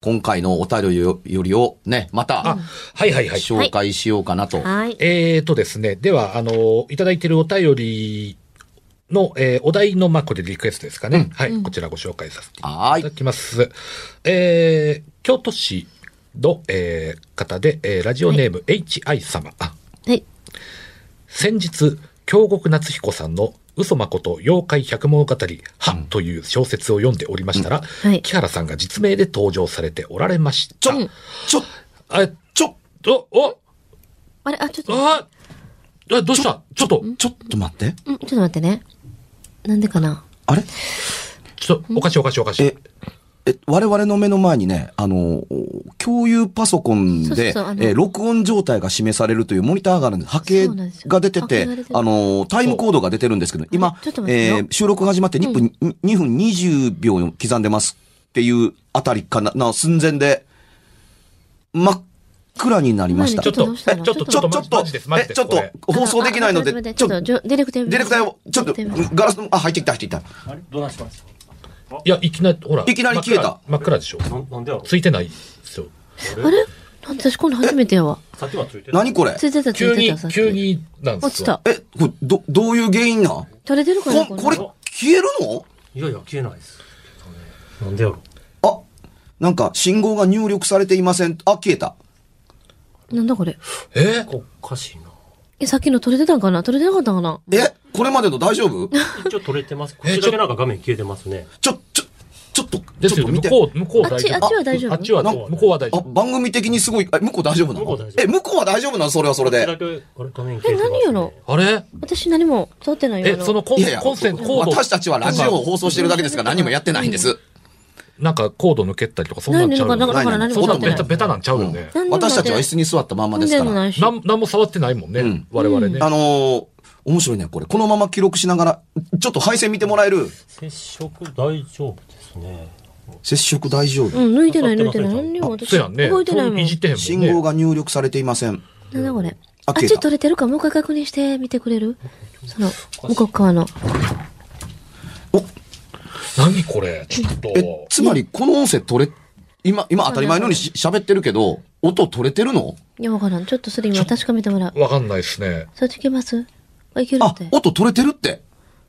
今回のお便りよりをね、またあ、はいはいはい。紹介しようかなと。はい。えーとですね、では、あの、いただいているお便りの、えーお題の、まあ、これリクエストですかね。はい、こちらご紹介させていはーいただきます。えー、京都市の、えー方で、えーラジオネーム HI 様。あはい。先日、京極夏彦さんの嘘誠妖怪百物語、は、という小説を読んでおりましたら、はい。木原さんが実名で登場されておられました。ちょ、ちょ、あ、ちょ、お、お、あれ、あ、ちょっと、あ、あ、どうした？ちょっと、ちょっと待って。うん、ちょっと待ってね。なんでかなあれ？ちょっと、おかしいおかしいおかしいえ。、え、我々の目の前にね、あの、共有パソコンそうでそうそうあ、のえー録音状態が示されるというモニターがあるんです。波形が出ててあの、タイムコードが出てるんですけど、今えー収録が始まって2分、2分20秒刻んでますっていうあたりかな、な寸前で、真っ暗になりました。ちょっと、ちょっと、ちょ、ちょっとえ。ちょっと放送できないので、ちょっと、ちょっと、ディレクターを、ちょっと、ガラスの、あ、入ってきた、入ってきた。あれ？どうなしましたいや、いきなり、ほら。いきなり消えた真っ暗でしょ。ななんでやろついてないですよ。あれ？私こんなん初めてやわ。さっきはついてた何これ？ついてた、つ急にいてた、急。になんですよ。落ちた。え、これ、ど、どういう原因なん？取れてるかなここれ、消えるの？いやいや消えないですなんでやろあ、なんか信号が入力されていません。あ、消えた。なんだこれ？え？おかしいなえ、さっきの取れてたんかな？取れてなかったんかな？え、これまでの大丈夫？一応取れてますこっちだけなんか画面消えてますねちょ、ちょ、ちょっと、ですよね。ちょっと見て。向こう、向こう大丈夫。あっちあっちは大丈夫？あっちは、向こうは大丈あ、夫。番組的にすごい、え、向こう大丈夫なの？向こう大丈夫え、向こうは大丈夫なの？それはそれで。こっちだけあれ画面消えてます、ね、え何やろあれ？私何も取ってないよ。え、そのコンいやいや、コンセント、コード。私たちはラジオを放送してるだけですから何もやってないんです。なんかコード抜けたりとか、そんなんちゃうよね。ないのだからないそんなベタ、。ベタなんちゃうよね。私たちは椅子に座ったまんまですから。ないし。なん、なんも触ってないもんね。ん我々ね。あのー、面白いね、これ。このまま記録しながら、ちょっと配線見てもらえる？接触大丈夫ですね接触大丈夫うん、抜いてない抜いてない。何にも私、そうやんね。動いてないもん。いじってへんもんね。信号が入力されていません。なんだこれ。ああっ消えたち取れてるかもう一回確認してみてくれる？その、向こう側の。お、何これ？ちょっえと、。つまりこの音声取れ、今、今当たり前のようにし喋ってるけど、音取れてるの？いや、わからん。ちょっとそれ今確かめてもらう。わかんないですね。そっち行けます？あ、いけるあって、。音取れてるって。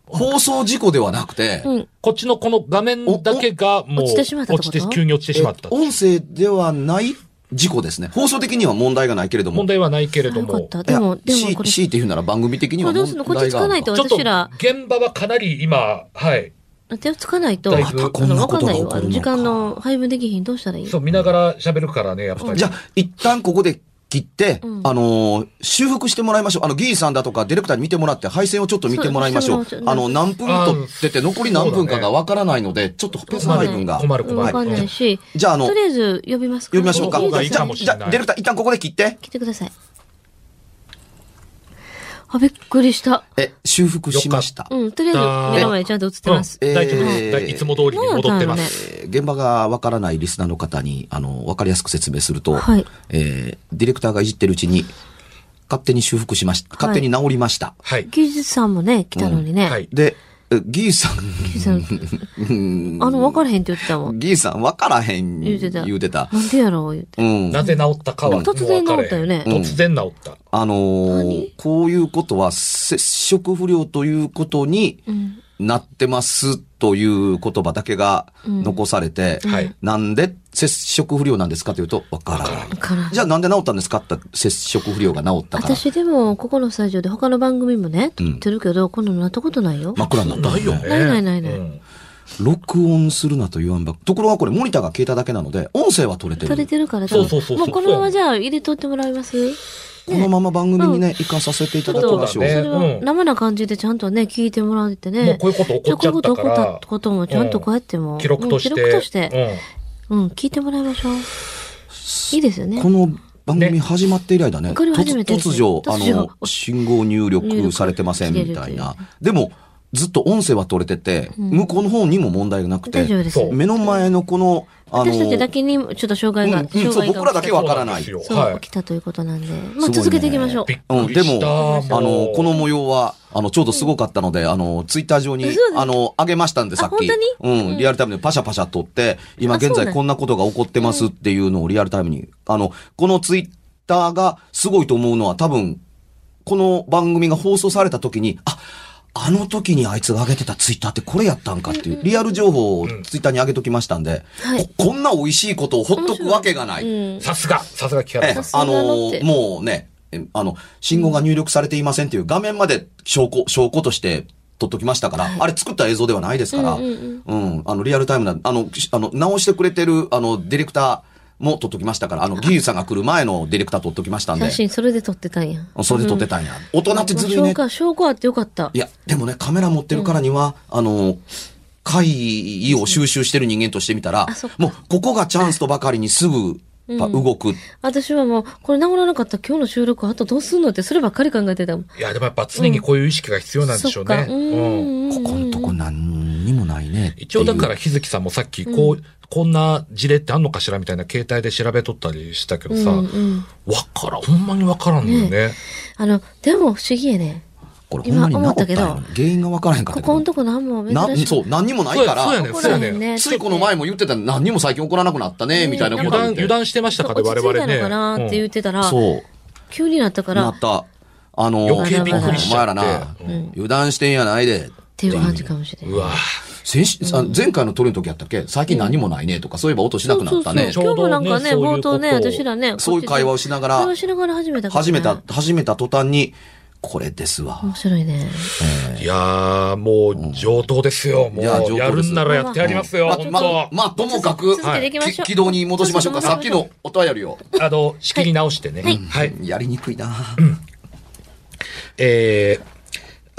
放送事故ではなくて、うん。こっちのこの画面だけがもう、落ちてしまったってこと？落ちて、急に落ちてしまった。音声ではない事故ですね。放送的には問題がないけれども。問題はないけれども。よかった。いやでも、でもしこれ、強いて言うなら番組的にはこれどうすんの？問題があるこっちつかないとちょっと、私ら現場はかなり今、はい。手をつかないと、あだいぶこんなの、わことかんないよ。が起こるのかあの時間の配分できひん。どうしたらいい？そう、見ながら喋るからね、やっぱり。じゃあ、一旦ここで切って、うんあのー修復してもらいましょう。あの、ギーさんだとかディレクターに見てもらって、配線をちょっと見てもらいましょうそう。あの、何分取ってて、残り何分かがわからないので、ちょっとペース配分が。困る困る。うんわかんないし。じゃあ、あの、とりあえず、呼びますか？呼びましょうか。じゃあ、ディレクター一旦ここで切って。来てください。あ、びっくりした。え、修復しました。うん、とりあえず目の前にちゃんと映ってます。うん大丈夫です、いつも通りに戻ってます。えー現場がわからないリスナーの方に、あの、わかりやすく説明すると、はいえーディレクターがいじってるうちに、勝手に修復しました。勝手に治りました。はい。技術さんもね、来たのにね。はい。で、えギーさん、技術さん、あの、分からへんって言ってたもん。ギーさんわからへん言うてた。言うてた。なんでやろう言って。うん。なぜ治ったかは突然治ったよね突然治った。あのこういうことは接触不良ということにうん。なってますという言葉だけが残されて、はい。なんで接触不良なんですかというと、わからない。じゃあなんで治ったんですかって接触不良が治ったから。私でも、ここのスタジオで他の番組もね、撮ってるけど、こんなのなったことないよ。真っ暗になった。ないよね。ないないないないうん録音するなと言わんば。ところがこれモニターが消えただけなので、音声は取れてる。撮れてるから、そうそうそうそうもうこのままじゃあ入れとってもらいます？このまま番組にね、行かさせていただきましょう。ね生な感じでちゃんとね、聞いてもらってね。こういうこと起こっちゃったからこういうこと起こったこともちゃんとこうやっても。記録として。うん記録として。うん、聞いてもらいましょう。いいですよねこ。の番組始まって以来だね。突如、あの、信号入力されてませんみたいな。でも、ずっと音声は取れてて、向こうの方にも問題がなくて大、丈夫です。そう目の前のこの、あの、私たちだけにちょっと障害が、うんうんそう、障害が僕らだけわからない。そうなんですそう、よはい起きたということなんで。すまあ、続けていきましょう。びっうん、でくりした。も、あの、この模様は、あの、ちょうどすごかったので、あの、ツイッター上にあの、上げましたんで、さっき。あ本うん、リアルタイムでパシャパシャ撮って、今現あそうなん在こんなことが起こってますっていうのをリアルタイムに、あの、このツイッターがすごいと思うのは多分、この番組が放送された時に、あ、あの時にあいつが上げてたツイッターってこれやったんかっていう、リアル情報をツイッターに上げときましたんで、はい。ここんな美味しいことをほっとくわけがない。うん。さすが、さすが木ええ原さん。あのさすがのって。もうね、えあの、信号が入力されていませんっていう画面まで証拠、証拠として撮っときましたから、あれ作った映像ではないですから、ううんんうん。あの、リアルタイムな、あの、しあの、直してくれてる、あの、ディレクターも撮っときましたから、あの、技術さんが来る前のディレクター撮っときましたんで写、真それで撮ってたんや。それで撮ってたんや。大人ってずるいね証。拠、証拠あってよかったい。や、でもね、カメラ持ってるからには、あの、会議を収集してる人間としてみたらもう、ここがチャンスとばかりにすぐ、やっぱ動く。私はもう、これ治らなかったら今日の収録あとどうすんのって、そればっかり考えてたもん。いや、でもやっぱ常にこういう意識が必要なんでしょうね。そっか。ううんん。ここんとこ何にもないね。一応だから日月さんもさっきこう、こんな事例ってあんのかしらみたいな携帯で調べとったりしたけどさ、うんうん。わからん、ほんまにわからんのよね。あの、でも不思議やね。これほんまに治ったんや今思った原因がわからへんかったけど。ここんとこ何も珍なしい。そう、何にもないから。そうやねん、そうやねん。ねついこの前も言ってた何にも最近起こらなくなったね、みたいなこと油断、言って油断してましたかね、我落ち着のかなって言ってたら、そう。急になったから、っなった。あの、余計びっくりしちゃってお前らな、油断してんやないで。ていう感じかもしれない。うわ先前回の撮りの時やったっけ？最近何もないねとか、そういえば音しなくなったね。そうそうそう今日もなんかね、冒頭ね、私らね、そういう会話をしながら会話しながら始めた始めた、始めた途端に、これですわ。面白いね。いやー、もう上等ですよ。もう、いやるんならやってやりますよ、ま本ま。あ、ともかく、軌道に戻しましょうか。さっきのお便りを。あの、仕切り直してね。はい。やりにくいなえー、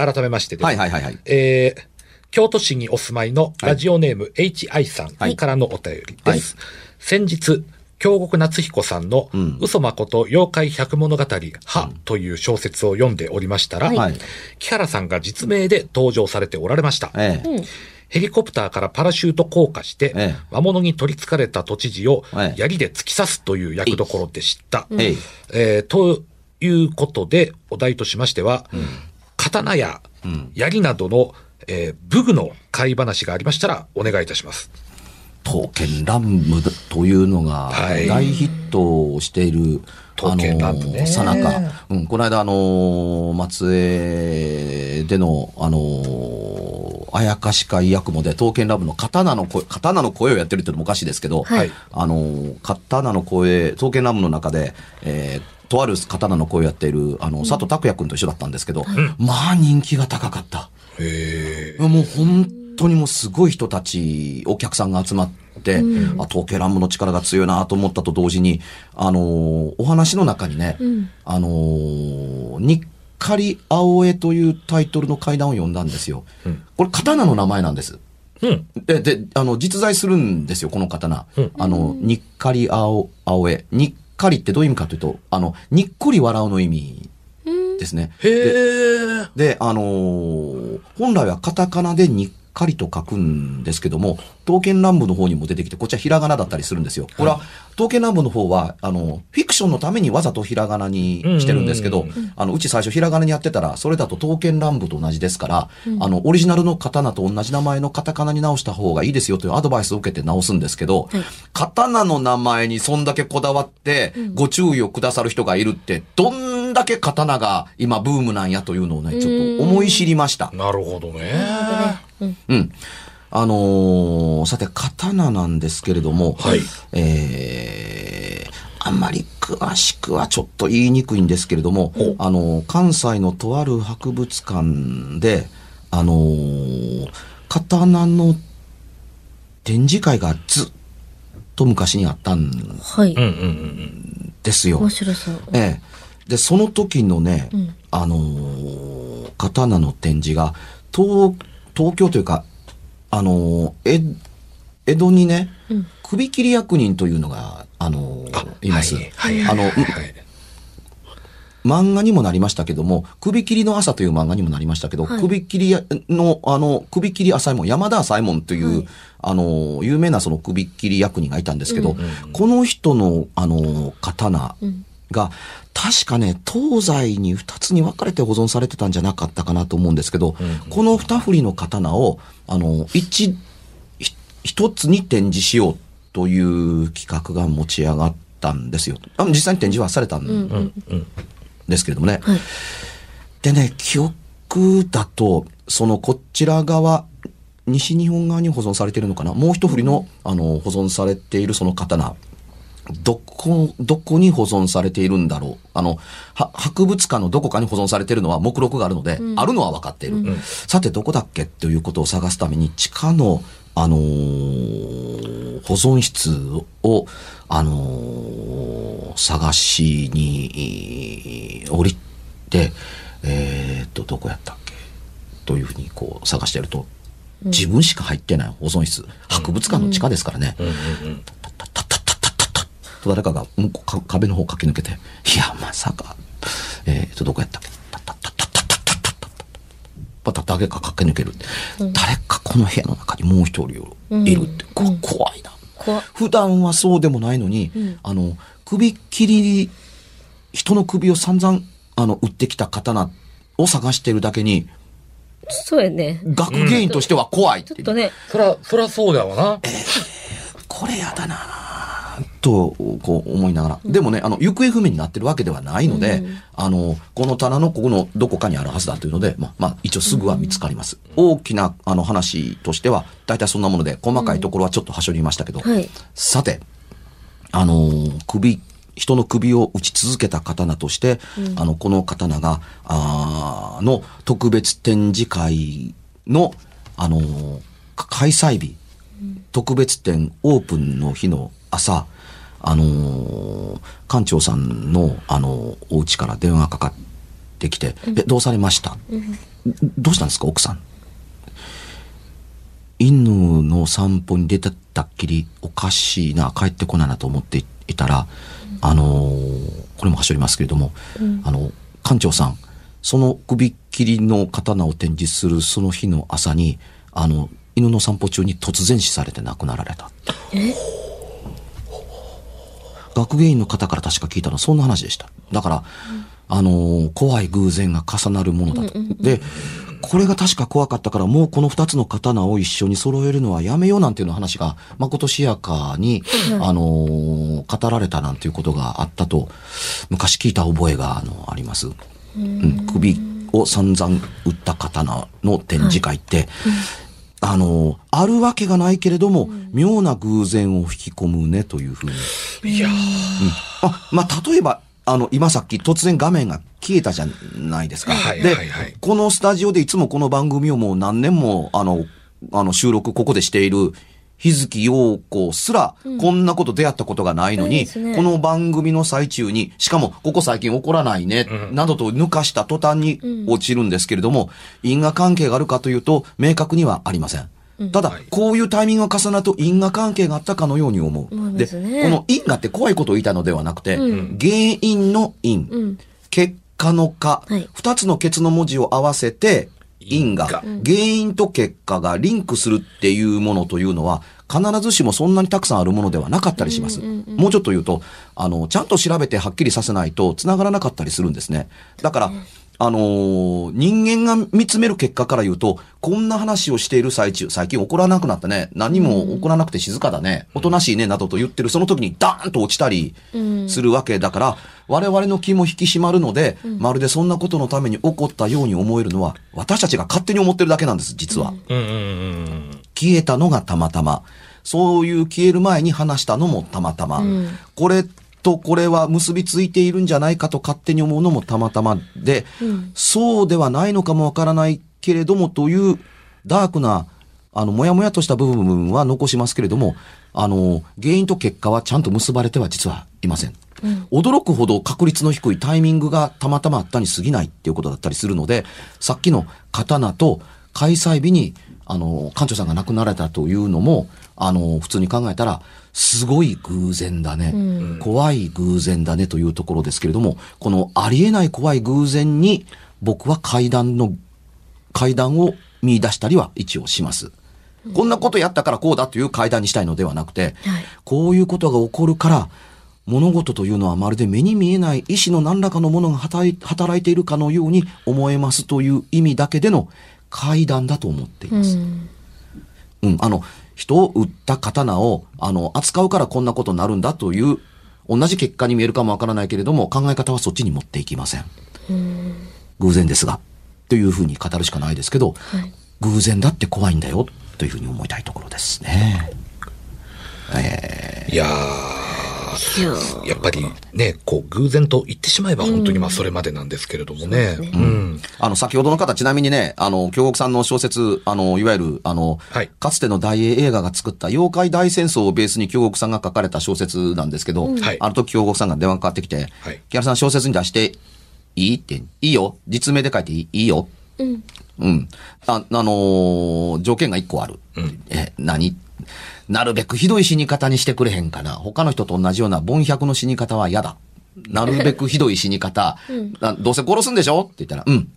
改めましてですはいはいはいはい。えー京都市にお住まいのラジオネーム HI さはい。んからのお便りです。先日、京極夏彦さんの、ん。嘘誠妖怪百物語、は、という小説を読んでおりましたら、はい。木原さんが実名で登場されておられました。ええ。ヘリコプターからパラシュート降下して、ええ。魔物に取り憑かれた都知事をええ。槍で突き刺すという役どころでした。えーということで、お題としましては、刀や槍などの、えー武具の買い話がありましたらお願いいたします。刀剣乱舞というのがはい。大ヒットをしている、刀剣乱舞ね。さなか、うん、この間あのー松江での、あのーあやかし会役もで刀剣乱舞の刀の声、刀の声をやってるっていうのもおかしいですけど、はい。あのー刀の声、刀剣乱舞の中で、えーとある刀の声をやっている、あの、佐藤拓也君と一緒だったんですけど、まあ人気が高かった。へもう本当にもうすごい人たち、お客さんが集まって、あ、統計乱舞の力が強いなと思ったと同時に、あのーお話の中にね、あのーにっかり青江というタイトルの階段を読んだんですよ。これ刀の名前なんです。うん。で、で、あの、実在するんですよ、この刀。あの、にっかり青、青江。にっかりってどういう意味かというと、あの、にっこり笑うの意味ですね。へであのー本来はカタカナでにっかりと書くんですけども、刀剣乱舞の方にも出てきて、こっちはひらがなだったりするんですよ。これは、刀剣乱舞の方は、あの、フィクションのためにわざとひらがなにしてるんですけど、あの、うち最初ひらがなにやってたら、それだと刀剣乱舞と同じですから、あの、オリジナルの刀と同じ名前のカタカナに直した方がいいですよというアドバイスを受けて直すんですけど、はい。刀の名前にそんだけこだわって、ご注意をくださる人がいるって、どんだけ刀が今ブームなんやというのをね、ちょっと思い知りました。なるほどね。うん。うん。あのーさて、刀なんですけれども、はいえー、あんまり詳しくはちょっと言いにくいんですけれども、あのー関西のとある博物館で、あのー刀の展示会がずっと昔にあったんはいうん。うんうんですよ。面白そう。ええ。で、その時のね、んあのー刀の展示が、東、東京というか、あのーえ、江戸にね、うん首切り役人というのが、あのーうん。います。あの、はい。漫画にもなりましたけども、首切りの朝という漫画にもなりましたけど、はい首切りの、あの、首切り浅右衛門、山田浅右衛門という、はいあの、有名なその首切り役人がいたんですけど、この人の、あの、刀うんが、確かね、東西に二つに分かれて保存されてたんじゃなかったかなと思うんですけど、この二振りの刀を、あの、一、ひ一つに展示しようという企画が持ち上がったんですよ。あの実際に展示はされたんうんうん。ですけれどもね。はい。でね、記憶だと、そのこちら側、西日本側に保存されているのかなもう一振りの、あの、保存されているその刀。どこ、どこに保存されているんだろう。あの、は博物館のどこかに保存されているのは目録があるので、あるのは分かっている。さて、どこだっけということを探すために、地下の、あのー保存室を、あのー探しに、降りて、えーっと、どこやったっけ？というふうにこう探してると、自分しか入ってない保存室。博物館の地下ですからね。うんうんうん。タッと誰かが向こうか壁の方駆け抜けて、いや、まさか、えーっと、どこやったっけ？タッタッタッタッタッタッタッタッタッタッまた誰か駆け抜ける。誰かこの部屋の中にもう一人いるって、こ怖いな。怖っ普段はそうでもないのに、あの、首切り、人の首を散々、あの、打ってきた刀を探してるだけに、そうやね。学芸員としては怖いっていうちょっとね、そら、そらそうだわな。これやだなと、こう思いながら。でもね、あの、行方不明になってるわけではないので、あの、この棚のここのどこかにあるはずだというので、まあ、まあ、一応すぐは見つかります。大きな、あの、話としては、大体そんなもので、細かいところはちょっとはしょりましたけど、はい。さて、あのー首、人の首を打ち続けた刀として、あの、この刀が、あーの特別展示会の、あの開催日、特別展オープンの日の朝、あのー館長さんの、あのーお家から電話がかかってきて、え、どうされました、どうしたんですか、奥さん？犬の散歩に出てったっきりおかしいな帰ってこないなと思っていたら、あのーこれもはしょりますけれども、あの館長さんその首切りの刀を展示するその日の朝にあの犬の散歩中に突然死されて亡くなられた学芸員の方から確か聞いたのはそんな話でした。だから、あのー怖い偶然が重なるものだと、でこれが確か怖かったから、もうこの二つの刀を一緒に揃えるのはやめようなんていうの話が、まことしやかに、あのー語られたなんていうことがあったと、昔聞いた覚えが、あの、あります。うん、首を散々打った刀の展示会って、あのーあるわけがないけれども、妙な偶然を引き込むねというふうに。いやあ、まあ、例えば、あの、今さっき突然画面が消えたじゃないですか。はいで、はいはいこのスタジオでいつもこの番組をもう何年も、あの、あの、収録ここでしている、日月陽子すら、こんなこと出会ったことがないのに、ないですね。この番組の最中に、しかも、ここ最近起こらないね、などと抜かした途端に落ちるんですけれども、因果関係があるかというと、明確にはありません。ただ、こういうタイミングが重なると因果関係があったかのように思う。そうで、ですね。この因果って怖いことを言いたいのではなくて、うん。原因の因、うん。結果の果。はい、二、つのケツの文字を合わせて、因果。原因と結果がリンクするっていうものというのは、必ずしもそんなにたくさんあるものではなかったりします。もうちょっと言うと、あの、ちゃんと調べてはっきりさせないと繋がらなかったりするんですね。だから、あのー人間が見つめる結果から言うと、こんな話をしている最中、最近怒らなくなったね、何も怒らなくて静かだね、おとなしいね、などと言ってる、その時にダーンと落ちたりするわけだから、我々の気も引き締まるので、まるでそんなことのために起こったように思えるのは、私たちが勝手に思ってるだけなんです、実は。消えたのがたまたま。そういう消える前に話したのもたまたま。これとこれは結びついているんじゃないかと勝手に思うのもたまたまで、そうではないのかもわからないけれどもというダークな、あの、もやもやとした部分は残しますけれども、あの、原因と結果はちゃんと結ばれては実はいません。驚くほど確率の低いタイミングがたまたまあったに過ぎないっていうことだったりするので、さっきの刀と開催日に、あの、館長さんが亡くなられたというのも、あの、普通に考えたら、すごい偶然だね、怖い偶然だねというところですけれども、このありえない怖い偶然に、僕は階段の、階段を見出したりは一応します。こんなことやったからこうだという階段にしたいのではなくて、はい。こういうことが起こるから、物事というのはまるで目に見えない意志の何らかのものが働い働いているかのように思えますという意味だけでの階段だと思っています。うん、あの、人を撃った刀を、あの、扱うからこんなことになるんだという、同じ結果に見えるかもわからないけれども、考え方はそっちに持っていきません。偶然ですが、というふうに語るしかないですけど、はい偶然だって怖いんだよ、というふうに思いたいところですね。えーいやー、やっぱりね、こう、偶然と言ってしまえば本当にまあそれまでなんですけれどもね。そうん。あの、先ほどの方、ちなみにね、あの、京極さんの小説、あの、いわゆる、あの、はいかつての大英映画が作った妖怪大戦争をベースに京極さんが書かれた小説なんですけど、はいあの時京極さんが電話かかってきて、はい木原さん小説に出していいって、いいよ。実名で書いていいいいよ。うん。うん。あ、あのー条件が一個ある。え、何？なるべくひどい死に方にしてくれへんかな。他の人と同じような凡百の死に方は嫌だ。なるべくひどい死に方。あどうせ殺すんでしょ？って言ったら、うん。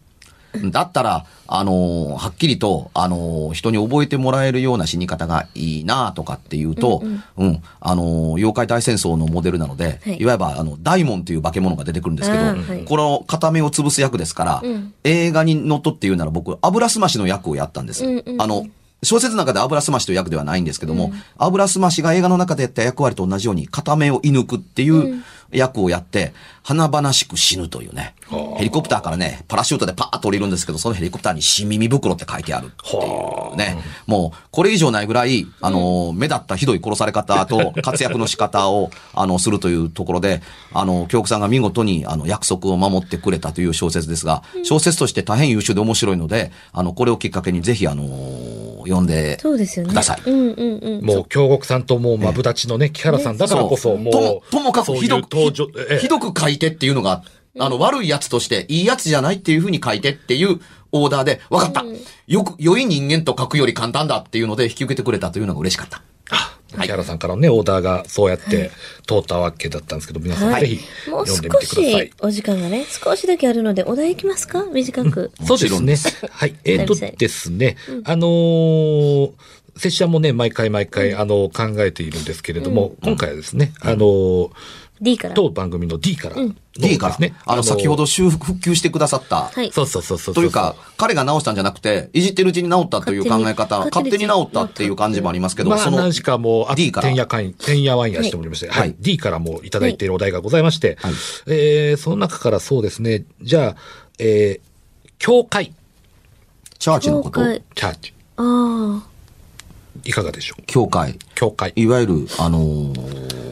だったら、あのーはっきりと、あのー人に覚えてもらえるような死に方がいいなとかっていうと、うん、あのー妖怪大戦争のモデルなので、はいい、わば、あの、大門という化け物が出てくるんですけど、はいこの片目を潰す役ですから、映画にのっとって言うなら僕、油すましの役をやったんです。あの、小説の中で油すましという役ではないんですけども、油すましが映画の中でやった役割と同じように片目を射抜くっていう役をやって、華々しく死ぬというね。ヘリコプターからね、パラシュートでパーッと降りるんですけど、そのヘリコプターに死耳袋って書いてあるっていうね。もう、これ以上ないぐらい、あの、目立ったひどい殺され方と 活躍の仕方を、あの、するというところで、あの、京極さんが見事に、あの、約束を守ってくれたという小説ですが、小説として大変優秀で面白いので、あの、これをきっかけにぜひ、あの、読んでそうですよね。ください。うんうんうん。もう、京極さんともう、まぶだちのね、木原さんだからこそ、もう、、ともかくひどく、登場、ええ。ひどく書いてっていうのが、あの、悪いやつとして、いいやつじゃないっていうふうに書いてっていうオーダーで、わかった。よく、良い人間と書くより簡単だっていうので引き受けてくれたというのが嬉しかった。木原さんからのね、オーダーがそうやって通ったわけだったんですけど、皆さんはい。ぜひもう読んでみ少てください。し。お時間がね、少しだけあるので、お題いきますか？短く。そうですね。はい。えっ、とですね、あのー、拙者もね、毎回毎回、あの、考えているんですけれども、今回はですね、あのー、D から。当番組の D から。の D から。ですね。あの、先ほど修復復旧してくださった。はい。そうそうそうそう。というか、彼が直したんじゃなくて、いじってるうちに直ったという考え方、勝手に直ったっていう感じもありますけど、まあ、その、何しかもう、あ D から。てんやかん、てんやわんやしておりまして、はい、はい。D からもいただいているお題がございまして、はい。えー、その中からそうですね、じゃあ、えー、教会、チャーチのこと、チャーチ、あいかがでしょう？教会、教会。いわゆる、あのー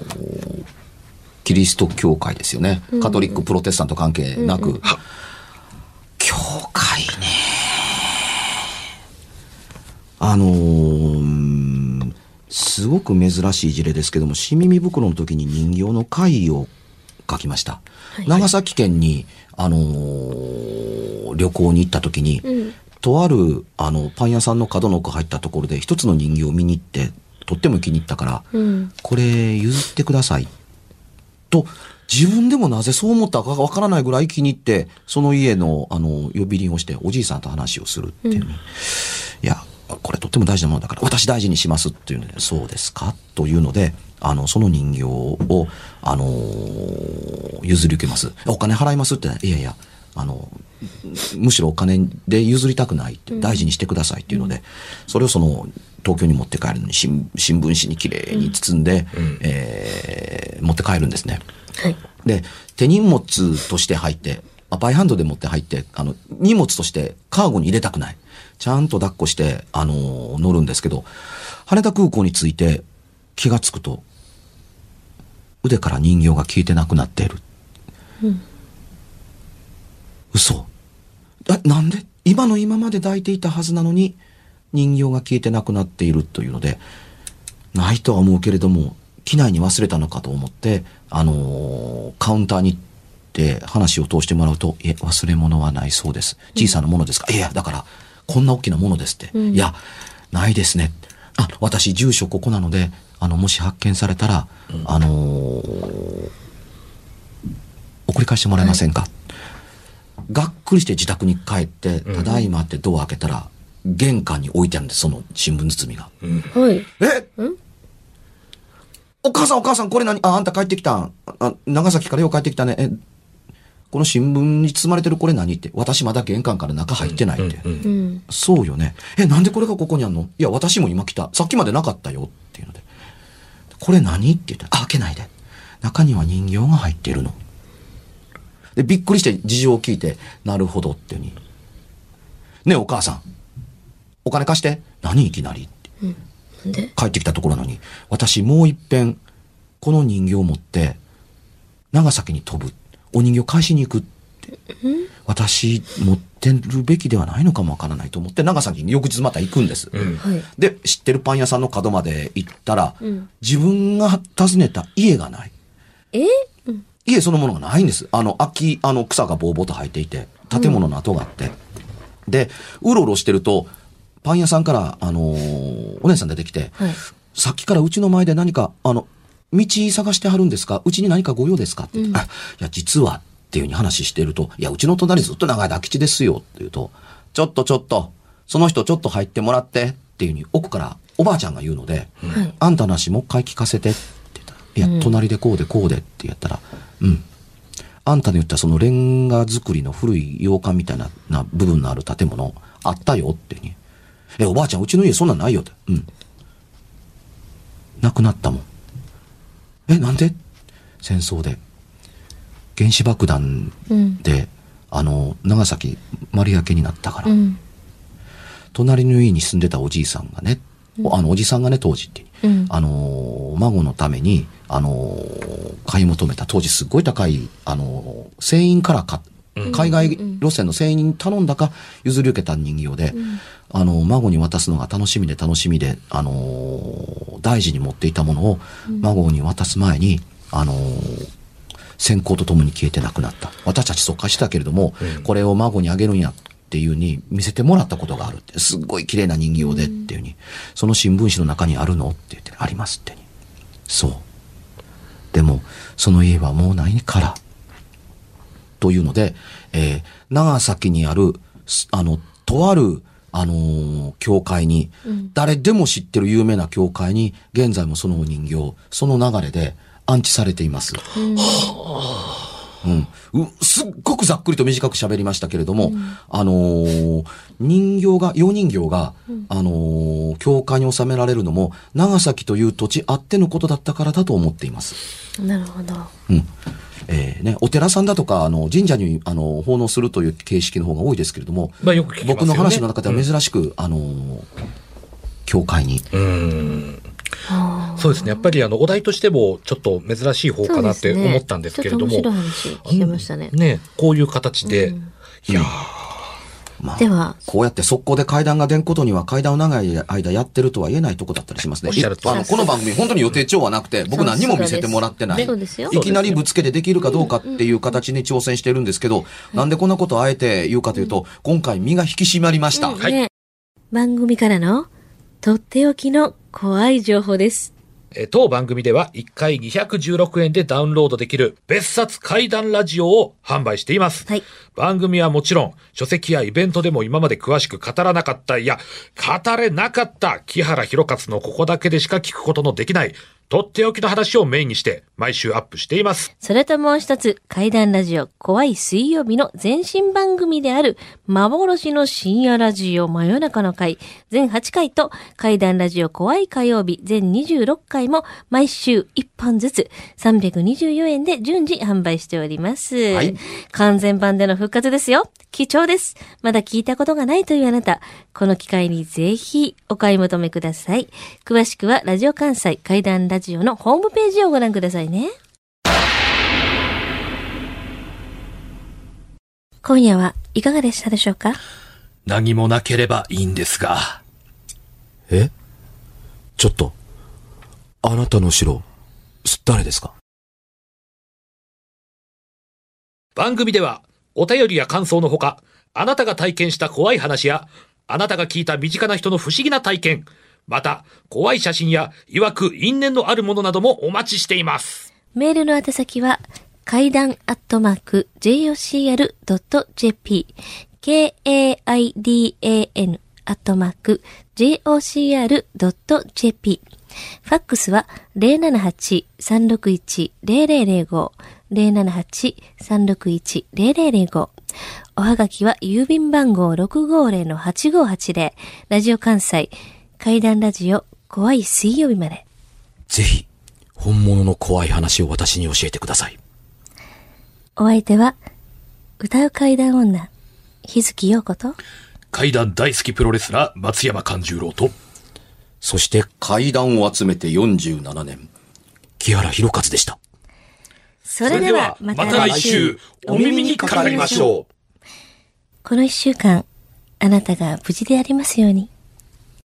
キリスト教会ですよね。カトリック、プロテスタント関係なく。教会ね。あのーすごく珍しい事例ですけども、し耳袋の時に人形の会を書きました。長崎県に、あのー旅行に行った時に、とある、あの、パン屋さんの角の奥入ったところで一つの人形を見に行って、とっても気に入ったから、あ。うん。これ譲ってくださいってと、自分でもなぜそう思ったかわからないぐらい気に入って、その家の、あの、呼び鈴をして、おじいさんと話をするっていうのに、いや、これとっても大事なものだから、私大事にしますっていうので、そうですか？というので、あの、その人形を、あのー譲り受けます。お金払いますって、いやいや、あの、むしろお金で譲りたくないって、大事にしてくださいっていうので、それをその、東京に持って帰るのに新新聞紙にきれいに包んで、えー持って帰るんですね。はい。で、手荷物として入って、まあバイハンドで持って入って、あの、荷物としてカーゴに入れたくない。ちゃんと抱っこして、あのー乗るんですけど、羽田空港に着いて気がつくと、腕から人形が消えてなくなっている。嘘。え、なんで？今の今まで抱いていたはずなのに、人形が消えてなくなっているというので、ないとは思うけれども、機内に忘れたのかと思って、あのーカウンターに行って話を通してもらうと、いえ、忘れ物はないそうです。小さなものですか、いや、だから、こんな大きなものですって。いや、ないですね。あ、私、住所ここなので、あの、もし発見されたら、あのー送り返してもらえませんか、がっくりして自宅に帰って、ただいまってドア開けたら、玄関に置いてあるんです、その新聞包みが。はい。え？お母さんお母さんこれ何？あ、あんた帰ってきたんあ、長崎からよう帰ってきたね。え、この新聞に包まれてるこれ何？って。私まだ玄関から中入ってないって。うん。そうよね。え、なんでこれがここにあんの？いや、私も今来た。さっきまでなかったよ。っていうので。これ何？って言ったら、あ、開けないで。中には人形が入ってるの。で、びっくりして事情を聞いて、なるほどっていうに。ねえ、お母さん。お金貸して。何いきなり？って。なんで？帰ってきたところなのに、私もう一遍、この人形を持って、長崎に飛ぶ。お人形返しに行くって。私、持ってるべきではないのかもわからないと思って、長崎に翌日また行くんです。はい。で、知ってるパン屋さんの角まで行ったら、ん自分が訪ねた家がない。え？家そのものがないんです。あの、秋、あの、草がぼうぼうと生えていて、建物の跡があって。で、うろうろしてると、パン屋さんから、あのーお姉さん出てきて、はい。さっきからうちの前で何か、あの、道探してはるんですか？うちに何かご用ですか？って言って、あ、いや、実は、っていうふうに話してると、いや、うちの隣ずっと長い間空き地ですよ、って言うと、ちょっとちょっと、その人ちょっと入ってもらって、っていうふうに奥からおばあちゃんが言うので、はい。あんたの話もう一回聞かせてって言ったら、いや、隣でこうでこうでって言ったら、うん。あんたの言ったそのレンガ造りの古い洋館みたいなな部分のある建物あったよっていうふうに。え、おばあちゃん、うちの家そんなんないよって。うん。亡くなったもん。え、なんで？戦争で。原子爆弾うん。で、あの、長崎丸焼けになったから。うん。隣の家に住んでたおじいさんがね、おあの、おじさんがね、当時って、うんあのー、孫のために、あのー、買い求めた、当時すっごい高い、あのー、船員からか、海外路線の船員に頼んだか譲り受けた人形で、あのー、孫に渡すのが楽しみで楽しみで、あのー、大事に持っていたものを、孫に渡す前に、あのー、閃光とともに消えてなくなった。私たち疎開してたけれども、これを孫にあげるんやっていうに見せてもらったことがあるって。すっごい綺麗な人形でっていうに。その新聞紙の中にあるのって言って、ありますってに。そう。でも、その家はもうないから。というので、えー長崎にある、すあの、とある、あのー教会に、誰でも知ってる有名な教会に、現在もそのお人形、その流れで安置されています。うん、うすっごくざっくりと短く喋りましたけれども、あのー人形が、洋人形が、あのー教会に収められるのも、長崎という土地あってのことだったからだと思っています。なるほど。うん。えーね、お寺さんだとか、あの、神社に、あの、奉納するという形式の方が多いですけれども、まあよく聞きますよね僕の話の中では珍しく、あのー教会に、うん。あそうですね。やっぱりあの、お題としてもちょっと珍しい方かなって思ったんですけれども。ちょっと面白い話聞けましたね。ね、こういう形で、いやー。まあでは、こうやって速攻で階段が出んことには階段を長い間やってるとは言えないとこだったりしますね。あの、この番組本当に予定調はなくて、僕何にも見せてもらってない。そうですよ。いきなりぶつけてできるかどうかっていう形に挑戦してるんですけど、なんでこんなことをあえて言うかというと、今回身が引き締まりました。はいね。番組からのとっておきの怖い情報です。えー当番組では1回216円でダウンロードできる別冊怪談ラジオを販売しています。はい番組はもちろん書籍やイベントでも今まで詳しく語らなかった、いや、語れなかった木原博勝のここだけでしか聞くことのできない、とっておきの話をメインにして毎週アップしています。それともう一つ、怪談ラジオ怖い水曜日の前身番組である、幻の深夜ラジオ真夜中の会、全8回と、怪談ラジオ怖い火曜日全26回も毎週1本ずつ324円で順次販売しております。はい完全版での復活ですよ。貴重です。まだ聞いたことがないというあなた、この機会にぜひお買い求めください。詳しくはラジオ関西怪談ラジオのホームページをご覧くださいね。今夜はいかがでしたでしょうか？何もなければいいんですが。え？ちょっと、あなたの城、誰ですか？番組ではお便りや感想のほか、あなたが体験した怖い話や、あなたが聞いた身近な人の不思議な体験、また、怖い写真や、曰く因縁のあるものなどもお待ちしています。メールの宛先は、階段アットマーク jocr.jp k-a-i-d-a-n アットマーク jocr.jp ファックスは078-361-0005 078-361-0005おはがきは郵便番号650-8580ラジオ関西階段ラジオ怖い水曜日までぜひ、本物の怖い話を私に教えてください。お相手は、歌う怪談女、日月陽子と、怪談大好きプロレスラー、松山勘十郎と、そして階段を集めて47年、木原博勝でした。それではまた来週、お耳にかかりましょう。う。この一週間、あなたが無事でありますように。